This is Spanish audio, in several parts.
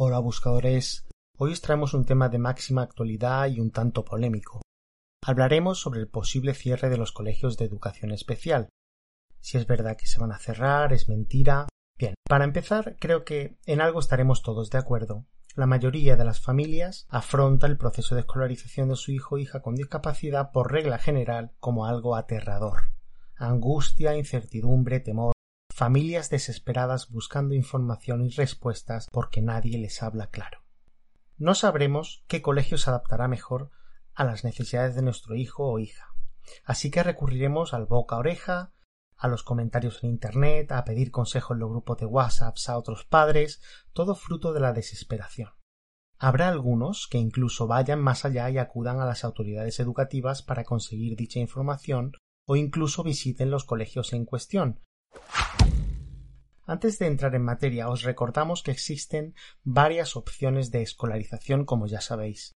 Hola buscadores, hoy os traemos un tema de máxima actualidad y un tanto polémico. Hablaremos sobre el posible cierre de los colegios de educación especial. Si es verdad que se van a cerrar, es mentira. Bien, para empezar, creo que en algo estaremos todos de acuerdo. La mayoría de las familias afronta el proceso de escolarización de su hijo o hija con discapacidad por regla general como algo aterrador. Angustia, incertidumbre, temor, familias desesperadas buscando información y respuestas porque nadie les habla claro. No sabremos qué colegio se adaptará mejor a las necesidades de nuestro hijo o hija. Así que recurriremos al boca a oreja, a los comentarios en Internet, a pedir consejo en los grupos de WhatsApp a otros padres, todo fruto de la desesperación. Habrá algunos que incluso vayan más allá y acudan a las autoridades educativas para conseguir dicha información o incluso visiten los colegios en cuestión, antes de entrar en materia, os recordamos que existen varias opciones de escolarización, como ya sabéis.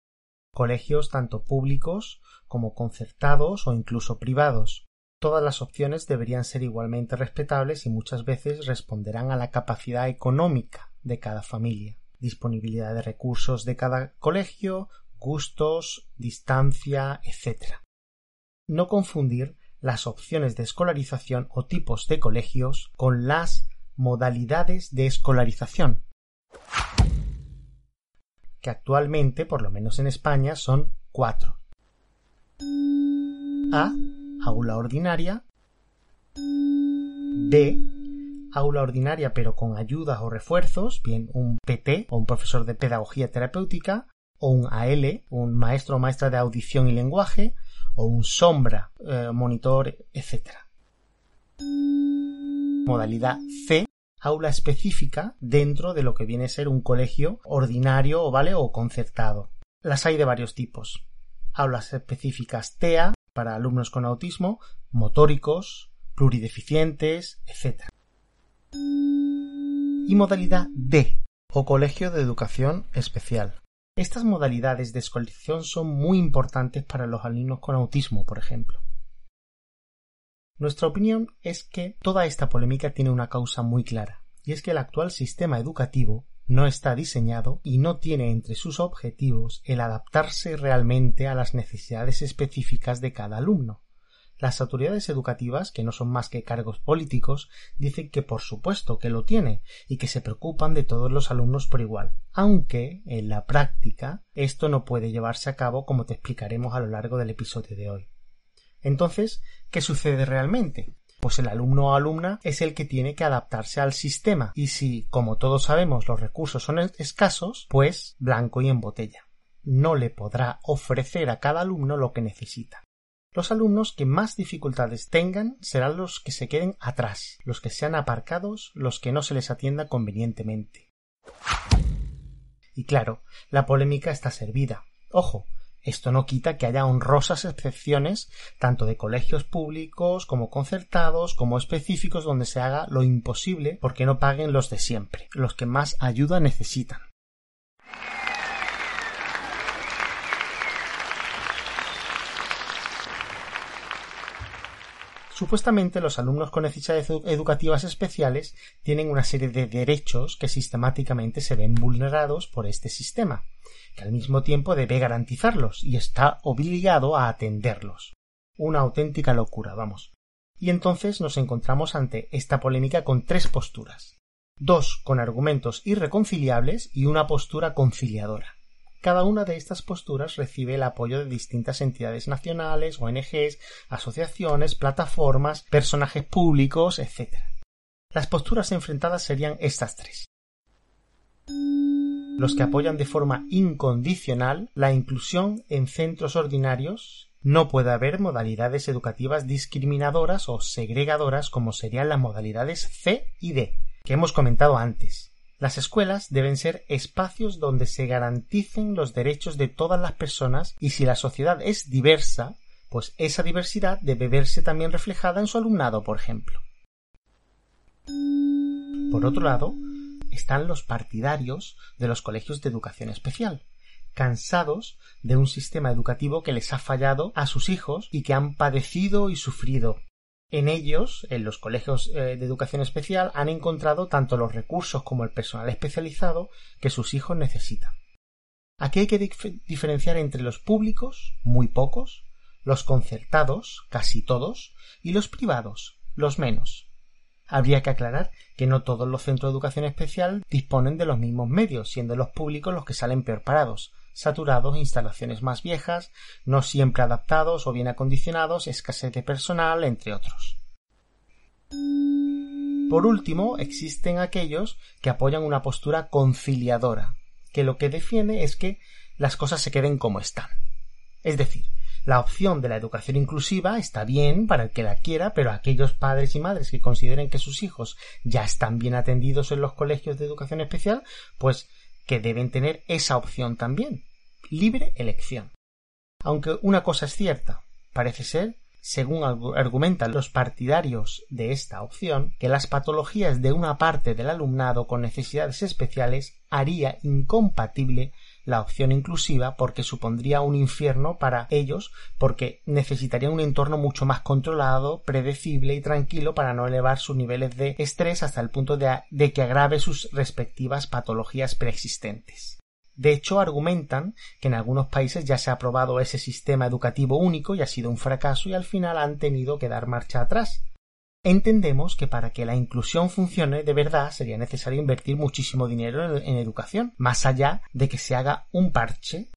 Colegios tanto públicos como concertados o incluso privados. Todas las opciones deberían ser igualmente respetables y muchas veces responderán a la capacidad económica de cada familia, disponibilidad de recursos de cada colegio, gustos, distancia, etc. No confundir las opciones de escolarización o tipos de colegios con las modalidades de escolarización, que actualmente, por lo menos en España, son cuatro. A. Aula ordinaria. B. Aula ordinaria pero con ayudas o refuerzos, bien un PT o un profesor de pedagogía terapéutica, o un AL, un maestro o maestra de audición y lenguaje, o un sombra, eh, monitor, etc. Modalidad C, aula específica dentro de lo que viene a ser un colegio ordinario, ¿vale? o concertado. Las hay de varios tipos. Aulas específicas TEA para alumnos con autismo, motóricos, plurideficientes, etc. Y modalidad D, o colegio de educación especial. Estas modalidades de escolarización son muy importantes para los alumnos con autismo, por ejemplo. Nuestra opinión es que toda esta polémica tiene una causa muy clara, y es que el actual sistema educativo no está diseñado y no tiene entre sus objetivos el adaptarse realmente a las necesidades específicas de cada alumno. Las autoridades educativas, que no son más que cargos políticos, dicen que por supuesto que lo tiene y que se preocupan de todos los alumnos por igual, aunque en la práctica esto no puede llevarse a cabo como te explicaremos a lo largo del episodio de hoy. Entonces, ¿qué sucede realmente? Pues el alumno o alumna es el que tiene que adaptarse al sistema y si, como todos sabemos, los recursos son escasos, pues blanco y en botella. No le podrá ofrecer a cada alumno lo que necesita. Los alumnos que más dificultades tengan serán los que se queden atrás, los que sean aparcados, los que no se les atienda convenientemente. Y claro, la polémica está servida. Ojo, Esto no quita que haya honrosas excepciones tanto de colegios públicos como concertados como específicos donde se haga lo imposible porque no paguen los de siempre, los que más ayuda necesitan. Supuestamente los alumnos con necesidades educativas especiales tienen una serie de derechos que sistemáticamente se ven vulnerados por este sistema, que al mismo tiempo debe garantizarlos y está obligado a atenderlos. Una auténtica locura, vamos. Y entonces nos encontramos ante esta polémica con tres posturas. Dos con argumentos irreconciliables y una postura conciliadora. Cada una de estas posturas recibe el apoyo de distintas entidades nacionales, ONGs, asociaciones, plataformas, personajes públicos, etc. Las posturas enfrentadas serían estas tres. Los que apoyan de forma incondicional la inclusión en centros ordinarios no puede haber modalidades educativas discriminadoras o segregadoras como serían las modalidades C y D, que hemos comentado antes. Las escuelas deben ser espacios donde se garanticen los derechos de todas las personas y si la sociedad es diversa, pues esa diversidad debe verse también reflejada en su alumnado, por ejemplo. Por otro lado, están los partidarios de los colegios de educación especial, cansados de un sistema educativo que les ha fallado a sus hijos y que han padecido y sufrido en ellos, en los colegios eh, de educación especial, han encontrado tanto los recursos como el personal especializado que sus hijos necesitan. Aquí hay que diferenciar entre los públicos, muy pocos, los concertados, casi todos, y los privados, los menos. Habría que aclarar que no todos los centros de educación especial disponen de los mismos medios, siendo los públicos los que salen peor parados saturados, instalaciones más viejas, no siempre adaptados o bien acondicionados, escasez de personal, entre otros. Por último, existen aquellos que apoyan una postura conciliadora, que lo que defiende es que las cosas se queden como están. Es decir, la opción de la educación inclusiva está bien para el que la quiera, pero aquellos padres y madres que consideren que sus hijos ya están bien atendidos en los colegios de educación especial, pues que deben tener esa opción también, libre elección. Aunque una cosa es cierta, parece ser, según argumentan los partidarios de esta opción, que las patologías de una parte del alumnado con necesidades especiales haría incompatible la opción inclusiva porque supondría un infierno para ellos porque necesitarían un entorno mucho más controlado, predecible y tranquilo para no elevar sus niveles de estrés hasta el punto de, de que agrave sus respectivas patologías preexistentes. De hecho, argumentan que en algunos países ya se ha aprobado ese sistema educativo único y ha sido un fracaso y al final han tenido que dar marcha atrás. Entendemos que para que la inclusión funcione de verdad sería necesario invertir muchísimo dinero en, educación, más allá de que se haga un parche.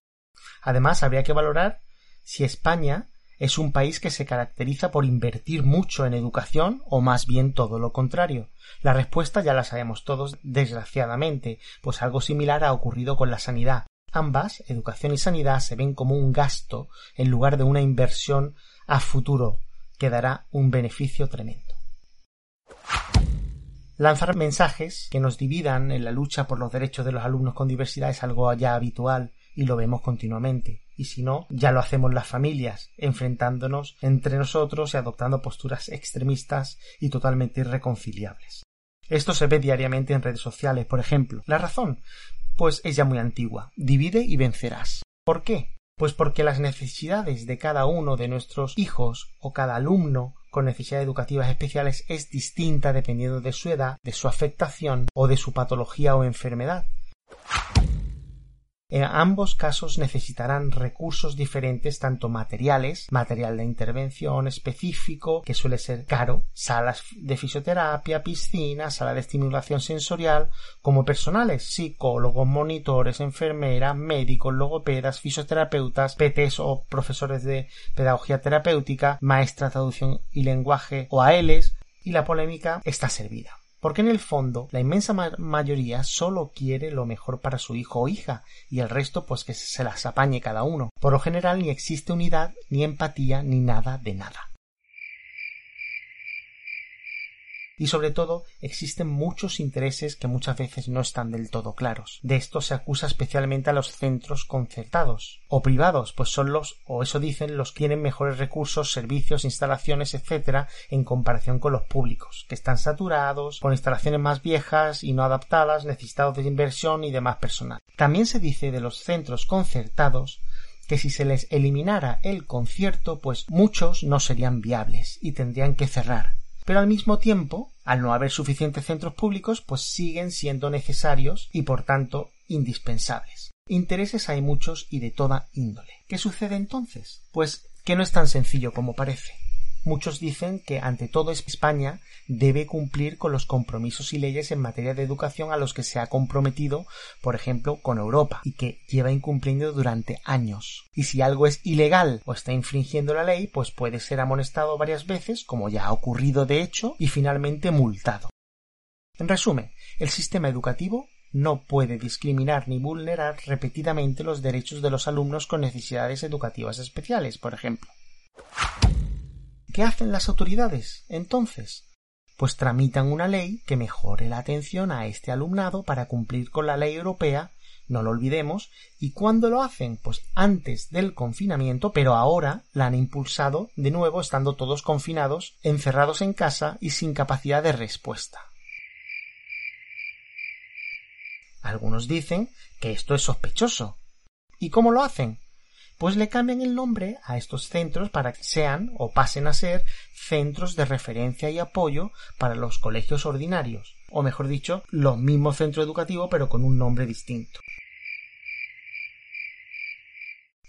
Además, habría que valorar si España es un país que se caracteriza por invertir mucho en educación o más bien todo lo contrario. La respuesta ya la sabemos todos, desgraciadamente, pues algo similar ha ocurrido con la sanidad. Ambas, educación y sanidad, se ven como un gasto en lugar de una inversión a futuro que dará un beneficio tremendo. Lanzar mensajes que nos dividan en la lucha por los derechos de los alumnos con diversidad es algo ya habitual y lo vemos continuamente. Y si no, ya lo hacemos las familias, enfrentándonos entre nosotros y adoptando posturas extremistas y totalmente irreconciliables. Esto se ve diariamente en redes sociales, por ejemplo. La razón, pues es ya muy antigua. Divide y vencerás. ¿Por qué? Pues porque las necesidades de cada uno de nuestros hijos o cada alumno con necesidades educativas especiales es distinta dependiendo de su edad, de su afectación o de su patología o enfermedad. En ambos casos necesitarán recursos diferentes, tanto materiales, material de intervención específico, que suele ser caro, salas de fisioterapia, piscina, sala de estimulación sensorial, como personales, psicólogos, monitores, enfermeras, médicos, logopedas, fisioterapeutas, PTs o profesores de pedagogía terapéutica, maestras de traducción y lenguaje o ALs, y la polémica está servida porque en el fondo la inmensa mayoría solo quiere lo mejor para su hijo o hija y el resto pues que se las apañe cada uno. Por lo general ni existe unidad, ni empatía, ni nada de nada. Y sobre todo existen muchos intereses que muchas veces no están del todo claros. De esto se acusa especialmente a los centros concertados o privados, pues son los, o eso dicen, los que tienen mejores recursos, servicios, instalaciones, etcétera, en comparación con los públicos, que están saturados, con instalaciones más viejas y no adaptadas, necesitados de inversión y demás personal. También se dice de los centros concertados que si se les eliminara el concierto, pues muchos no serían viables y tendrían que cerrar pero al mismo tiempo, al no haber suficientes centros públicos, pues siguen siendo necesarios y por tanto indispensables. Intereses hay muchos y de toda índole. ¿Qué sucede entonces? Pues que no es tan sencillo como parece. Muchos dicen que ante todo España debe cumplir con los compromisos y leyes en materia de educación a los que se ha comprometido, por ejemplo, con Europa, y que lleva incumpliendo durante años. Y si algo es ilegal o está infringiendo la ley, pues puede ser amonestado varias veces, como ya ha ocurrido de hecho, y finalmente multado. En resumen, el sistema educativo no puede discriminar ni vulnerar repetidamente los derechos de los alumnos con necesidades educativas especiales, por ejemplo. ¿Qué hacen las autoridades entonces? Pues tramitan una ley que mejore la atención a este alumnado para cumplir con la ley europea, no lo olvidemos, y cuándo lo hacen? Pues antes del confinamiento, pero ahora la han impulsado de nuevo estando todos confinados, encerrados en casa y sin capacidad de respuesta. Algunos dicen que esto es sospechoso. ¿Y cómo lo hacen? Pues le cambian el nombre a estos centros para que sean o pasen a ser centros de referencia y apoyo para los colegios ordinarios, o mejor dicho, los mismos centros educativos pero con un nombre distinto.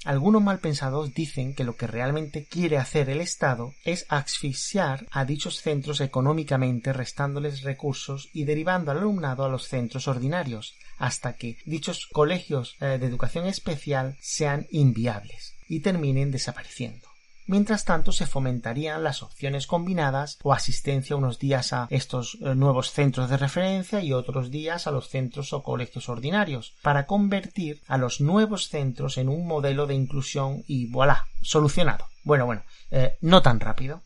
Algunos malpensados dicen que lo que realmente quiere hacer el Estado es asfixiar a dichos centros económicamente restándoles recursos y derivando al alumnado a los centros ordinarios, hasta que dichos colegios eh, de educación especial sean inviables y terminen desapareciendo. Mientras tanto, se fomentarían las opciones combinadas o asistencia unos días a estos eh, nuevos centros de referencia y otros días a los centros o colegios ordinarios, para convertir a los nuevos centros en un modelo de inclusión y voilà, solucionado. Bueno, bueno, eh, no tan rápido.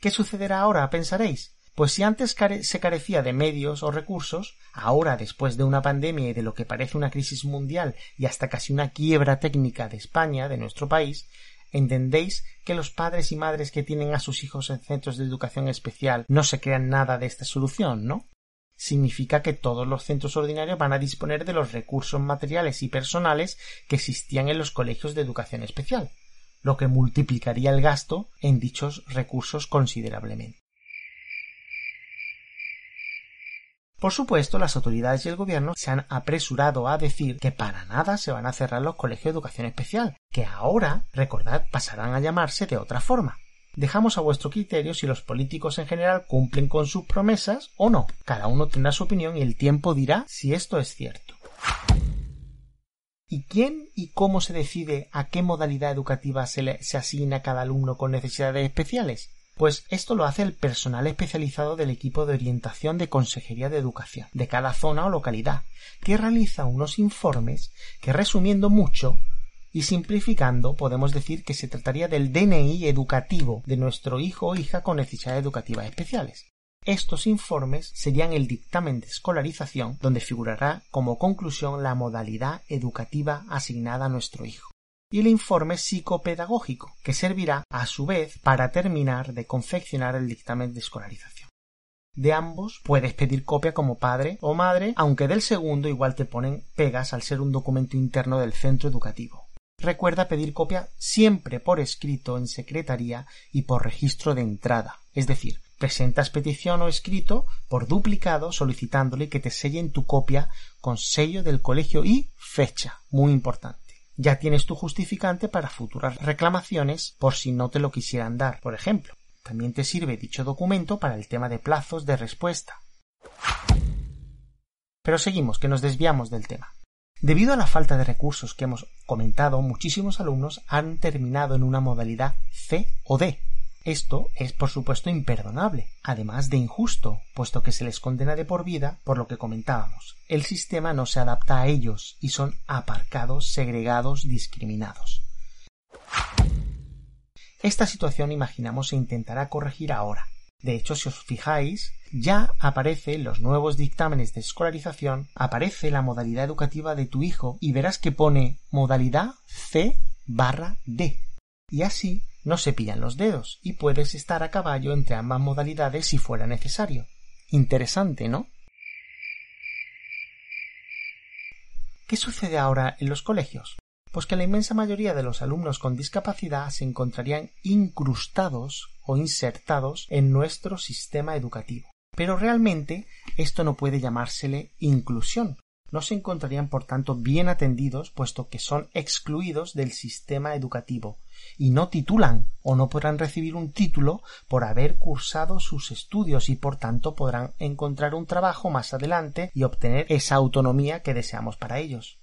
¿Qué sucederá ahora? pensaréis. Pues si antes se carecía de medios o recursos, ahora después de una pandemia y de lo que parece una crisis mundial y hasta casi una quiebra técnica de España, de nuestro país, ¿Entendéis que los padres y madres que tienen a sus hijos en centros de educación especial no se crean nada de esta solución, no? Significa que todos los centros ordinarios van a disponer de los recursos materiales y personales que existían en los colegios de educación especial, lo que multiplicaría el gasto en dichos recursos considerablemente. Por supuesto, las autoridades y el gobierno se han apresurado a decir que para nada se van a cerrar los colegios de educación especial, que ahora, recordad, pasarán a llamarse de otra forma. Dejamos a vuestro criterio si los políticos en general cumplen con sus promesas o no. Cada uno tendrá su opinión y el tiempo dirá si esto es cierto. ¿Y quién y cómo se decide a qué modalidad educativa se, le, se asigna cada alumno con necesidades especiales? Pues esto lo hace el personal especializado del equipo de orientación de Consejería de Educación de cada zona o localidad, que realiza unos informes que resumiendo mucho y simplificando podemos decir que se trataría del DNI educativo de nuestro hijo o hija con necesidades educativas especiales. Estos informes serían el dictamen de escolarización donde figurará como conclusión la modalidad educativa asignada a nuestro hijo y el informe psicopedagógico, que servirá a su vez para terminar de confeccionar el dictamen de escolarización. De ambos puedes pedir copia como padre o madre, aunque del segundo igual te ponen pegas al ser un documento interno del centro educativo. Recuerda pedir copia siempre por escrito en secretaría y por registro de entrada, es decir, presentas petición o escrito por duplicado solicitándole que te sellen tu copia con sello del colegio y fecha, muy importante ya tienes tu justificante para futuras reclamaciones por si no te lo quisieran dar, por ejemplo. También te sirve dicho documento para el tema de plazos de respuesta. Pero seguimos, que nos desviamos del tema. Debido a la falta de recursos que hemos comentado, muchísimos alumnos han terminado en una modalidad C o D, esto es por supuesto imperdonable, además de injusto, puesto que se les condena de por vida por lo que comentábamos. El sistema no se adapta a ellos y son aparcados, segregados, discriminados. Esta situación imaginamos se intentará corregir ahora. De hecho, si os fijáis, ya aparece en los nuevos dictámenes de escolarización, aparece la modalidad educativa de tu hijo y verás que pone modalidad C barra D. Y así no se pillan los dedos y puedes estar a caballo entre ambas modalidades si fuera necesario. Interesante, ¿no? ¿Qué sucede ahora en los colegios? Pues que la inmensa mayoría de los alumnos con discapacidad se encontrarían incrustados o insertados en nuestro sistema educativo. Pero realmente esto no puede llamársele inclusión. No se encontrarían, por tanto, bien atendidos, puesto que son excluidos del sistema educativo y no titulan o no podrán recibir un título por haber cursado sus estudios y por tanto podrán encontrar un trabajo más adelante y obtener esa autonomía que deseamos para ellos.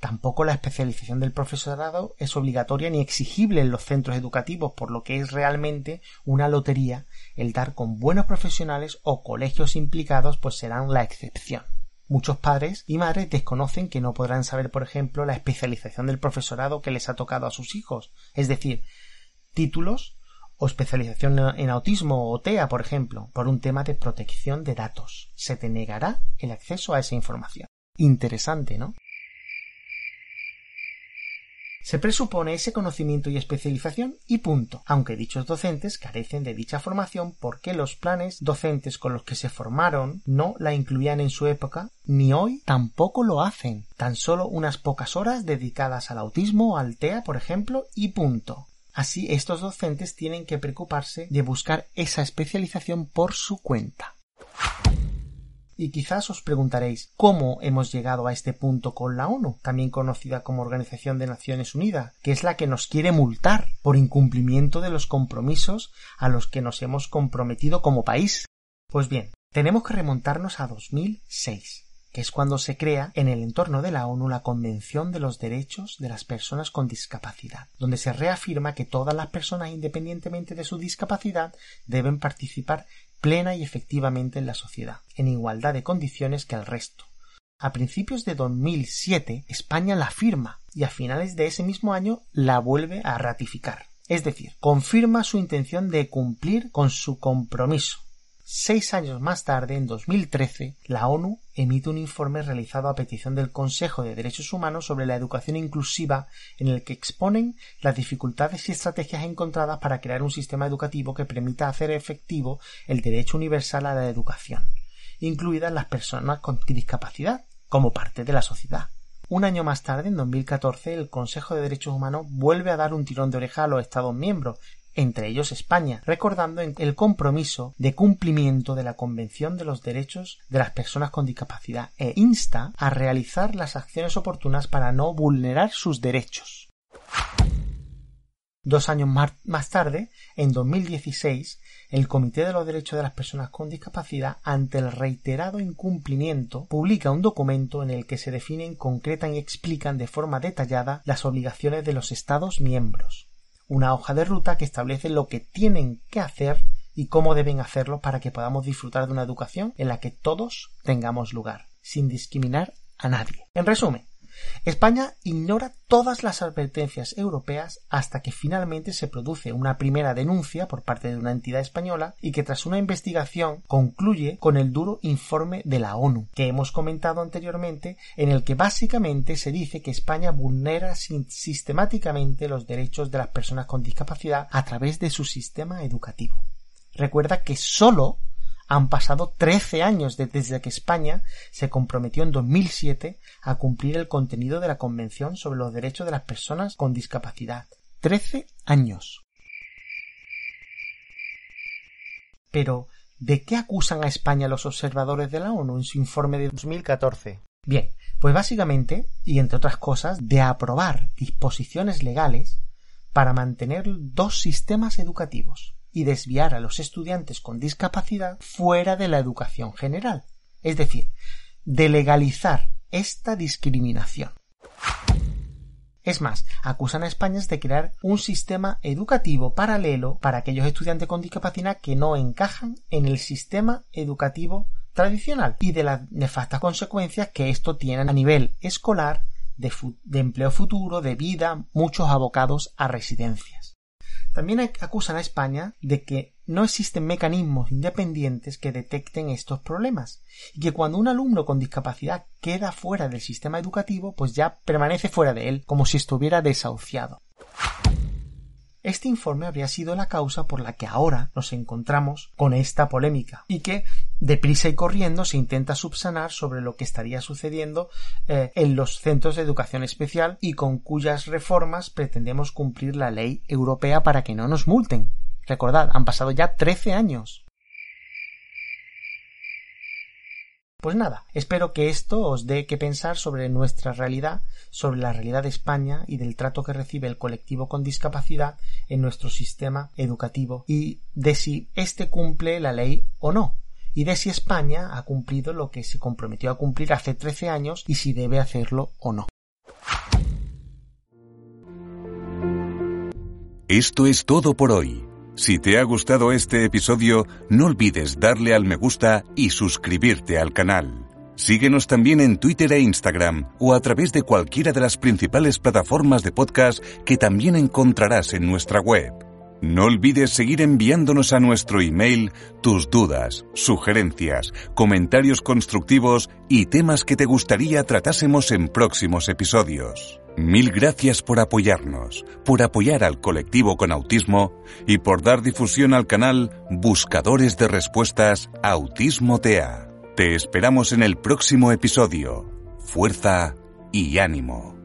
Tampoco la especialización del profesorado es obligatoria ni exigible en los centros educativos, por lo que es realmente una lotería el dar con buenos profesionales o colegios implicados pues serán la excepción. Muchos padres y madres desconocen que no podrán saber, por ejemplo, la especialización del profesorado que les ha tocado a sus hijos, es decir, títulos o especialización en autismo o TEA, por ejemplo, por un tema de protección de datos. Se te negará el acceso a esa información. Interesante, ¿no? Se presupone ese conocimiento y especialización y punto, aunque dichos docentes carecen de dicha formación porque los planes docentes con los que se formaron no la incluían en su época, ni hoy tampoco lo hacen. Tan solo unas pocas horas dedicadas al autismo, al TEA, por ejemplo, y punto. Así estos docentes tienen que preocuparse de buscar esa especialización por su cuenta. Y quizás os preguntaréis ¿cómo hemos llegado a este punto con la ONU, también conocida como Organización de Naciones Unidas, que es la que nos quiere multar por incumplimiento de los compromisos a los que nos hemos comprometido como país? Pues bien, tenemos que remontarnos a 2006 que es cuando se crea en el entorno de la ONU la Convención de los Derechos de las Personas con Discapacidad, donde se reafirma que todas las personas, independientemente de su discapacidad, deben participar plena y efectivamente en la sociedad, en igualdad de condiciones que el resto. A principios de 2007 España la firma y a finales de ese mismo año la vuelve a ratificar. Es decir, confirma su intención de cumplir con su compromiso Seis años más tarde, en 2013, la ONU emite un informe realizado a petición del Consejo de Derechos Humanos sobre la educación inclusiva en el que exponen las dificultades y estrategias encontradas para crear un sistema educativo que permita hacer efectivo el derecho universal a la educación, incluidas las personas con discapacidad, como parte de la sociedad. Un año más tarde, en 2014, el Consejo de Derechos Humanos vuelve a dar un tirón de oreja a los Estados miembros entre ellos España, recordando el compromiso de cumplimiento de la Convención de los Derechos de las Personas con Discapacidad e insta a realizar las acciones oportunas para no vulnerar sus derechos. Dos años más tarde, en 2016, el Comité de los Derechos de las Personas con Discapacidad, ante el reiterado incumplimiento, publica un documento en el que se definen, concretan y explican de forma detallada las obligaciones de los Estados miembros una hoja de ruta que establece lo que tienen que hacer y cómo deben hacerlo para que podamos disfrutar de una educación en la que todos tengamos lugar, sin discriminar a nadie. En resumen, España ignora todas las advertencias europeas hasta que finalmente se produce una primera denuncia por parte de una entidad española y que tras una investigación concluye con el duro informe de la ONU que hemos comentado anteriormente en el que básicamente se dice que España vulnera sistemáticamente los derechos de las personas con discapacidad a través de su sistema educativo. Recuerda que solo han pasado 13 años desde que España se comprometió en 2007 a cumplir el contenido de la Convención sobre los Derechos de las Personas con Discapacidad. 13 años. Pero, ¿de qué acusan a España los observadores de la ONU en su informe de 2014? Bien, pues básicamente, y entre otras cosas, de aprobar disposiciones legales para mantener dos sistemas educativos y desviar a los estudiantes con discapacidad fuera de la educación general, es decir, de legalizar esta discriminación. Es más, acusan a España de crear un sistema educativo paralelo para aquellos estudiantes con discapacidad que no encajan en el sistema educativo tradicional y de las nefastas consecuencias que esto tiene a nivel escolar, de, de empleo futuro, de vida, muchos abocados a residencias. También acusan a España de que no existen mecanismos independientes que detecten estos problemas y que cuando un alumno con discapacidad queda fuera del sistema educativo, pues ya permanece fuera de él, como si estuviera desahuciado. Este informe habría sido la causa por la que ahora nos encontramos con esta polémica y que deprisa y corriendo se intenta subsanar sobre lo que estaría sucediendo eh, en los centros de educación especial y con cuyas reformas pretendemos cumplir la ley europea para que no nos multen. Recordad, han pasado ya 13 años. Pues nada, espero que esto os dé que pensar sobre nuestra realidad, sobre la realidad de España y del trato que recibe el colectivo con discapacidad en nuestro sistema educativo y de si éste cumple la ley o no y de si España ha cumplido lo que se comprometió a cumplir hace 13 años y si debe hacerlo o no. Esto es todo por hoy. Si te ha gustado este episodio, no olvides darle al me gusta y suscribirte al canal. Síguenos también en Twitter e Instagram o a través de cualquiera de las principales plataformas de podcast que también encontrarás en nuestra web. No olvides seguir enviándonos a nuestro email tus dudas, sugerencias, comentarios constructivos y temas que te gustaría tratásemos en próximos episodios. Mil gracias por apoyarnos, por apoyar al colectivo con autismo y por dar difusión al canal Buscadores de Respuestas Autismo TEA. Te esperamos en el próximo episodio. Fuerza y ánimo.